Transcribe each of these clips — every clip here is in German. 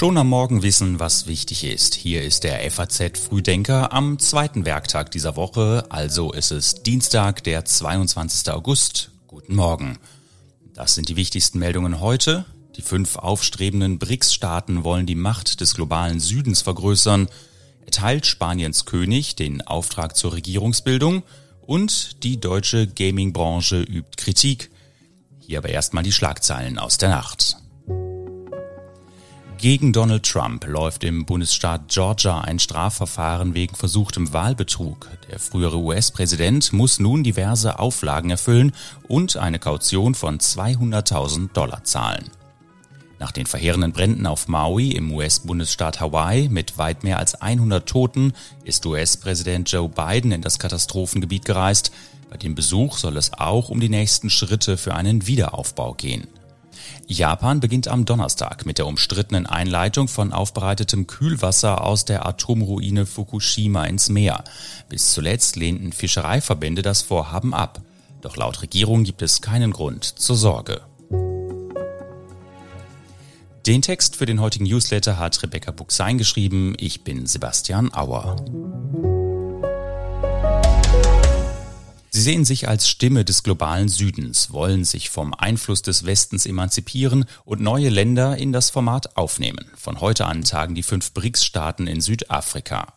Schon am Morgen wissen, was wichtig ist. Hier ist der FAZ Frühdenker am zweiten Werktag dieser Woche, also ist es Dienstag, der 22. August. Guten Morgen. Das sind die wichtigsten Meldungen heute. Die fünf aufstrebenden BRICS-Staaten wollen die Macht des globalen Südens vergrößern. Erteilt Spaniens König den Auftrag zur Regierungsbildung und die deutsche Gaming-Branche übt Kritik. Hier aber erstmal die Schlagzeilen aus der Nacht. Gegen Donald Trump läuft im Bundesstaat Georgia ein Strafverfahren wegen versuchtem Wahlbetrug. Der frühere US-Präsident muss nun diverse Auflagen erfüllen und eine Kaution von 200.000 Dollar zahlen. Nach den verheerenden Bränden auf Maui im US-Bundesstaat Hawaii mit weit mehr als 100 Toten ist US-Präsident Joe Biden in das Katastrophengebiet gereist. Bei dem Besuch soll es auch um die nächsten Schritte für einen Wiederaufbau gehen. Japan beginnt am Donnerstag mit der umstrittenen Einleitung von aufbereitetem Kühlwasser aus der Atomruine Fukushima ins Meer. Bis zuletzt lehnten Fischereiverbände das Vorhaben ab. Doch laut Regierung gibt es keinen Grund zur Sorge. Den Text für den heutigen Newsletter hat Rebecca Buchsein geschrieben. Ich bin Sebastian Auer. Sie sehen sich als Stimme des globalen Südens, wollen sich vom Einfluss des Westens emanzipieren und neue Länder in das Format aufnehmen. Von heute an tagen die fünf BRICS-Staaten in Südafrika.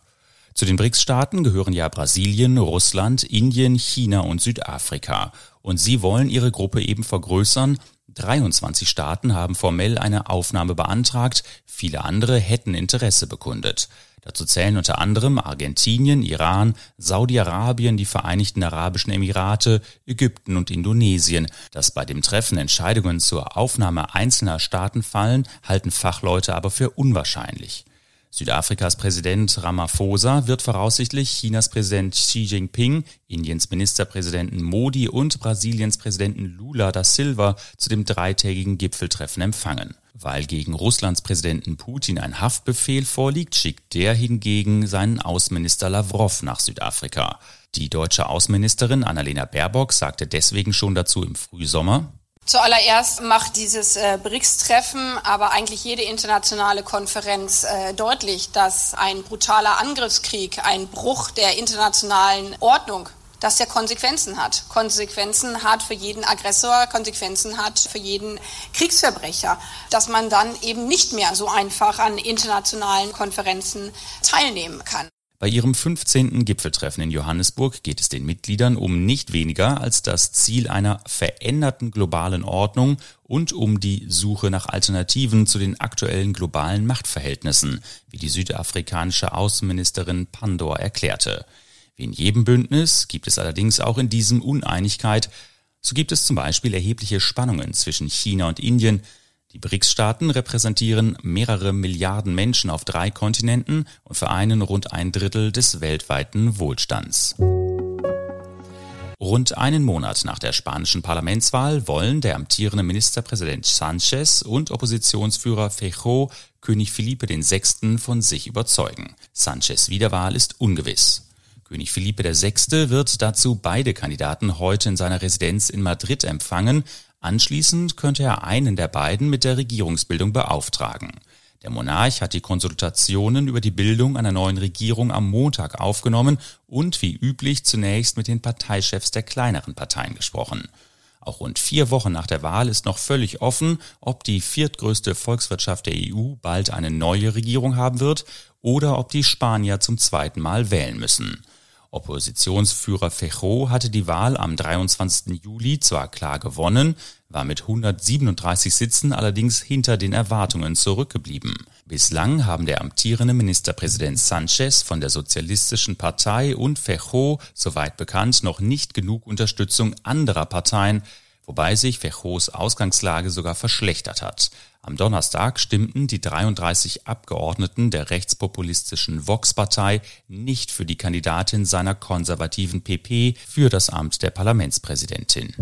Zu den BRICS-Staaten gehören ja Brasilien, Russland, Indien, China und Südafrika. Und sie wollen ihre Gruppe eben vergrößern. 23 Staaten haben formell eine Aufnahme beantragt, viele andere hätten Interesse bekundet. Dazu zählen unter anderem Argentinien, Iran, Saudi-Arabien, die Vereinigten Arabischen Emirate, Ägypten und Indonesien. Dass bei dem Treffen Entscheidungen zur Aufnahme einzelner Staaten fallen, halten Fachleute aber für unwahrscheinlich. Südafrikas Präsident Ramaphosa wird voraussichtlich Chinas Präsident Xi Jinping, Indiens Ministerpräsidenten Modi und Brasiliens Präsidenten Lula da Silva zu dem dreitägigen Gipfeltreffen empfangen. Weil gegen Russlands Präsidenten Putin ein Haftbefehl vorliegt, schickt der hingegen seinen Außenminister Lavrov nach Südafrika. Die deutsche Außenministerin Annalena Baerbock sagte deswegen schon dazu im Frühsommer, Zuallererst macht dieses äh, BRICS-Treffen, aber eigentlich jede internationale Konferenz äh, deutlich, dass ein brutaler Angriffskrieg, ein Bruch der internationalen Ordnung, dass der Konsequenzen hat. Konsequenzen hat für jeden Aggressor, Konsequenzen hat für jeden Kriegsverbrecher, dass man dann eben nicht mehr so einfach an internationalen Konferenzen teilnehmen kann. Bei ihrem 15. Gipfeltreffen in Johannesburg geht es den Mitgliedern um nicht weniger als das Ziel einer veränderten globalen Ordnung und um die Suche nach Alternativen zu den aktuellen globalen Machtverhältnissen, wie die südafrikanische Außenministerin Pandor erklärte. Wie in jedem Bündnis gibt es allerdings auch in diesem Uneinigkeit. So gibt es zum Beispiel erhebliche Spannungen zwischen China und Indien, die BRICS-Staaten repräsentieren mehrere Milliarden Menschen auf drei Kontinenten und vereinen rund ein Drittel des weltweiten Wohlstands. Rund einen Monat nach der spanischen Parlamentswahl wollen der amtierende Ministerpräsident Sanchez und Oppositionsführer Feijó König Felipe VI. von sich überzeugen. Sanchez Wiederwahl ist ungewiss. König Felipe VI. wird dazu beide Kandidaten heute in seiner Residenz in Madrid empfangen. Anschließend könnte er einen der beiden mit der Regierungsbildung beauftragen. Der Monarch hat die Konsultationen über die Bildung einer neuen Regierung am Montag aufgenommen und wie üblich zunächst mit den Parteichefs der kleineren Parteien gesprochen. Auch rund vier Wochen nach der Wahl ist noch völlig offen, ob die viertgrößte Volkswirtschaft der EU bald eine neue Regierung haben wird oder ob die Spanier zum zweiten Mal wählen müssen. Oppositionsführer Feijó hatte die Wahl am 23. Juli zwar klar gewonnen, war mit 137 Sitzen allerdings hinter den Erwartungen zurückgeblieben. Bislang haben der amtierende Ministerpräsident Sanchez von der Sozialistischen Partei und Feijó, soweit bekannt, noch nicht genug Unterstützung anderer Parteien, wobei sich Fejos Ausgangslage sogar verschlechtert hat. Am Donnerstag stimmten die 33 Abgeordneten der rechtspopulistischen Vox-Partei nicht für die Kandidatin seiner konservativen PP für das Amt der Parlamentspräsidentin.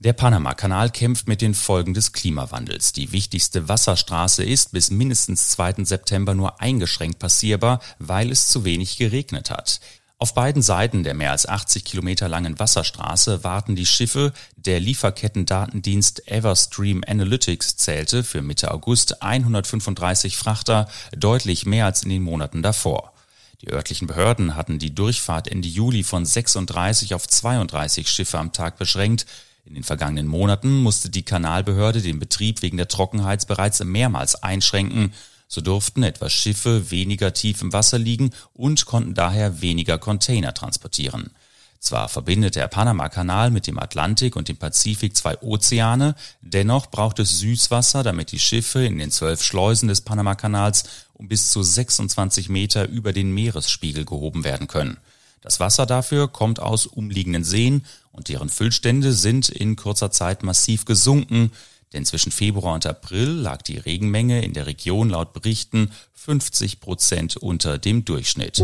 Der Panama-Kanal kämpft mit den Folgen des Klimawandels. Die wichtigste Wasserstraße ist bis mindestens 2. September nur eingeschränkt passierbar, weil es zu wenig geregnet hat. Auf beiden Seiten der mehr als 80 Kilometer langen Wasserstraße warten die Schiffe. Der Lieferkettendatendienst Everstream Analytics zählte für Mitte August 135 Frachter, deutlich mehr als in den Monaten davor. Die örtlichen Behörden hatten die Durchfahrt Ende Juli von 36 auf 32 Schiffe am Tag beschränkt. In den vergangenen Monaten musste die Kanalbehörde den Betrieb wegen der Trockenheit bereits mehrmals einschränken. So durften etwa Schiffe weniger tief im Wasser liegen und konnten daher weniger Container transportieren. Zwar verbindet der Panamakanal mit dem Atlantik und dem Pazifik zwei Ozeane, dennoch braucht es Süßwasser, damit die Schiffe in den zwölf Schleusen des Panamakanals um bis zu 26 Meter über den Meeresspiegel gehoben werden können. Das Wasser dafür kommt aus umliegenden Seen und deren Füllstände sind in kurzer Zeit massiv gesunken, denn zwischen Februar und April lag die Regenmenge in der Region laut Berichten 50 Prozent unter dem Durchschnitt.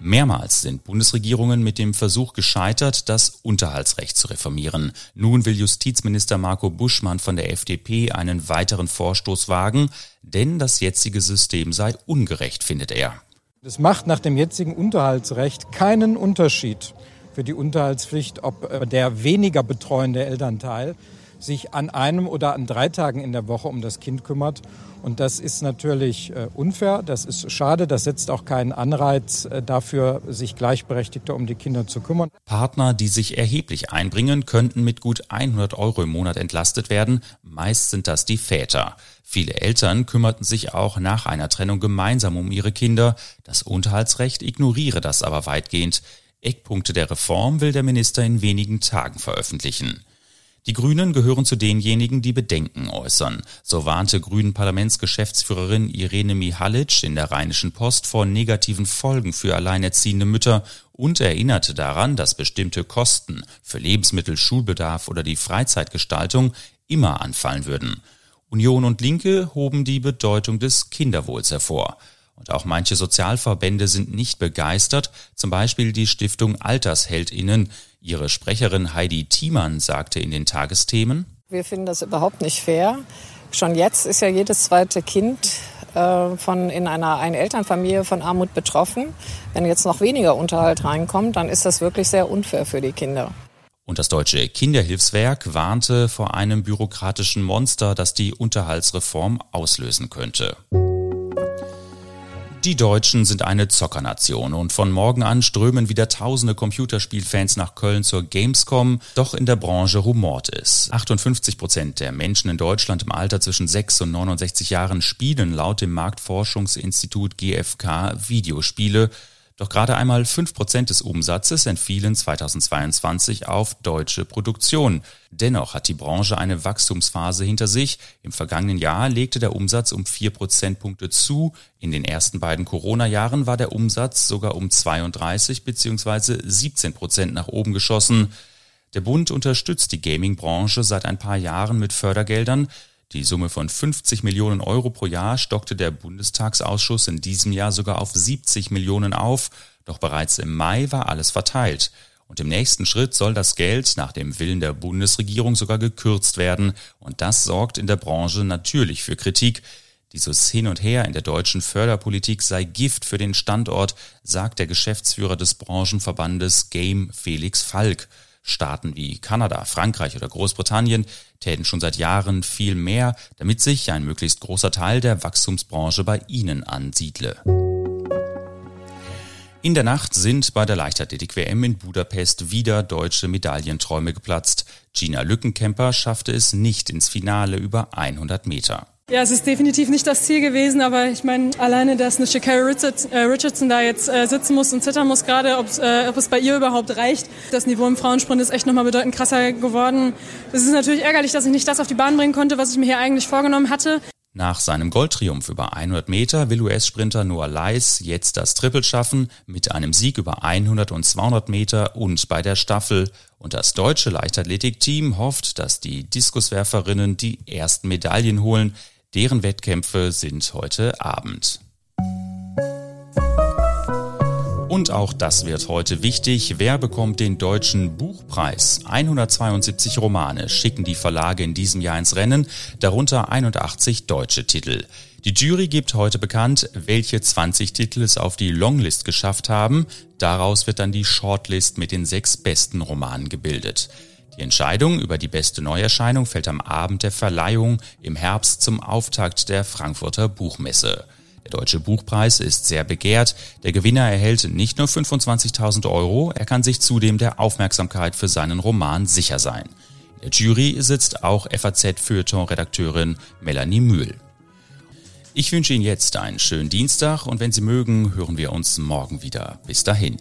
Mehrmals sind Bundesregierungen mit dem Versuch gescheitert, das Unterhaltsrecht zu reformieren. Nun will Justizminister Marco Buschmann von der FDP einen weiteren Vorstoß wagen, denn das jetzige System sei ungerecht, findet er. Es macht nach dem jetzigen Unterhaltsrecht keinen Unterschied, für die Unterhaltspflicht, ob äh, der weniger betreuende Elternteil sich an einem oder an drei Tagen in der Woche um das Kind kümmert. Und das ist natürlich äh, unfair, das ist schade, das setzt auch keinen Anreiz äh, dafür, sich gleichberechtigter um die Kinder zu kümmern. Partner, die sich erheblich einbringen, könnten mit gut 100 Euro im Monat entlastet werden. Meist sind das die Väter. Viele Eltern kümmerten sich auch nach einer Trennung gemeinsam um ihre Kinder. Das Unterhaltsrecht ignoriere das aber weitgehend. Eckpunkte der Reform will der Minister in wenigen Tagen veröffentlichen. Die Grünen gehören zu denjenigen, die Bedenken äußern. So warnte Grünen Parlamentsgeschäftsführerin Irene Mihalic in der Rheinischen Post vor negativen Folgen für alleinerziehende Mütter und erinnerte daran, dass bestimmte Kosten für Lebensmittel, Schulbedarf oder die Freizeitgestaltung immer anfallen würden. Union und Linke hoben die Bedeutung des Kinderwohls hervor. Und auch manche Sozialverbände sind nicht begeistert, zum Beispiel die Stiftung Altersheldinnen. Ihre Sprecherin Heidi Thiemann sagte in den Tagesthemen, Wir finden das überhaupt nicht fair. Schon jetzt ist ja jedes zweite Kind äh, von in einer Einelternfamilie von Armut betroffen. Wenn jetzt noch weniger Unterhalt reinkommt, dann ist das wirklich sehr unfair für die Kinder. Und das deutsche Kinderhilfswerk warnte vor einem bürokratischen Monster, das die Unterhaltsreform auslösen könnte. Die Deutschen sind eine Zockernation und von morgen an strömen wieder tausende Computerspielfans nach Köln zur Gamescom, doch in der Branche rumort es. 58 Prozent der Menschen in Deutschland im Alter zwischen 6 und 69 Jahren spielen laut dem Marktforschungsinstitut GfK Videospiele, doch gerade einmal fünf Prozent des Umsatzes entfielen 2022 auf deutsche Produktion. Dennoch hat die Branche eine Wachstumsphase hinter sich. Im vergangenen Jahr legte der Umsatz um vier Prozentpunkte zu. In den ersten beiden Corona-Jahren war der Umsatz sogar um 32 bzw. 17 Prozent nach oben geschossen. Der Bund unterstützt die Gaming-Branche seit ein paar Jahren mit Fördergeldern. Die Summe von 50 Millionen Euro pro Jahr stockte der Bundestagsausschuss in diesem Jahr sogar auf 70 Millionen auf, doch bereits im Mai war alles verteilt. Und im nächsten Schritt soll das Geld nach dem Willen der Bundesregierung sogar gekürzt werden. Und das sorgt in der Branche natürlich für Kritik. Dieses Hin und Her in der deutschen Förderpolitik sei Gift für den Standort, sagt der Geschäftsführer des Branchenverbandes Game Felix Falk. Staaten wie Kanada, Frankreich oder Großbritannien täten schon seit Jahren viel mehr, damit sich ein möglichst großer Teil der Wachstumsbranche bei ihnen ansiedle. In der Nacht sind bei der Leichtathletik-WM in Budapest wieder deutsche Medaillenträume geplatzt. Gina Lückenkämper schaffte es nicht ins Finale über 100 Meter. Ja, es ist definitiv nicht das Ziel gewesen, aber ich meine, alleine, dass eine Shakira äh, Richardson da jetzt äh, sitzen muss und zittern muss, gerade äh, ob es bei ihr überhaupt reicht. Das Niveau im Frauensprint ist echt nochmal bedeutend krasser geworden. Es ist natürlich ärgerlich, dass ich nicht das auf die Bahn bringen konnte, was ich mir hier eigentlich vorgenommen hatte. Nach seinem Goldtriumph über 100 Meter will US-Sprinter Noah Leis jetzt das Triple schaffen mit einem Sieg über 100 und 200 Meter und bei der Staffel. Und das deutsche Leichtathletikteam hofft, dass die Diskuswerferinnen die ersten Medaillen holen. Deren Wettkämpfe sind heute Abend. Und auch das wird heute wichtig. Wer bekommt den deutschen Buchpreis? 172 Romane schicken die Verlage in diesem Jahr ins Rennen, darunter 81 deutsche Titel. Die Jury gibt heute bekannt, welche 20 Titel es auf die Longlist geschafft haben. Daraus wird dann die Shortlist mit den sechs besten Romanen gebildet. Die Entscheidung über die beste Neuerscheinung fällt am Abend der Verleihung im Herbst zum Auftakt der Frankfurter Buchmesse. Der Deutsche Buchpreis ist sehr begehrt. Der Gewinner erhält nicht nur 25.000 Euro, er kann sich zudem der Aufmerksamkeit für seinen Roman sicher sein. In der Jury sitzt auch FAZ-Feuilleton-Redakteurin Melanie Mühl. Ich wünsche Ihnen jetzt einen schönen Dienstag und wenn Sie mögen, hören wir uns morgen wieder. Bis dahin.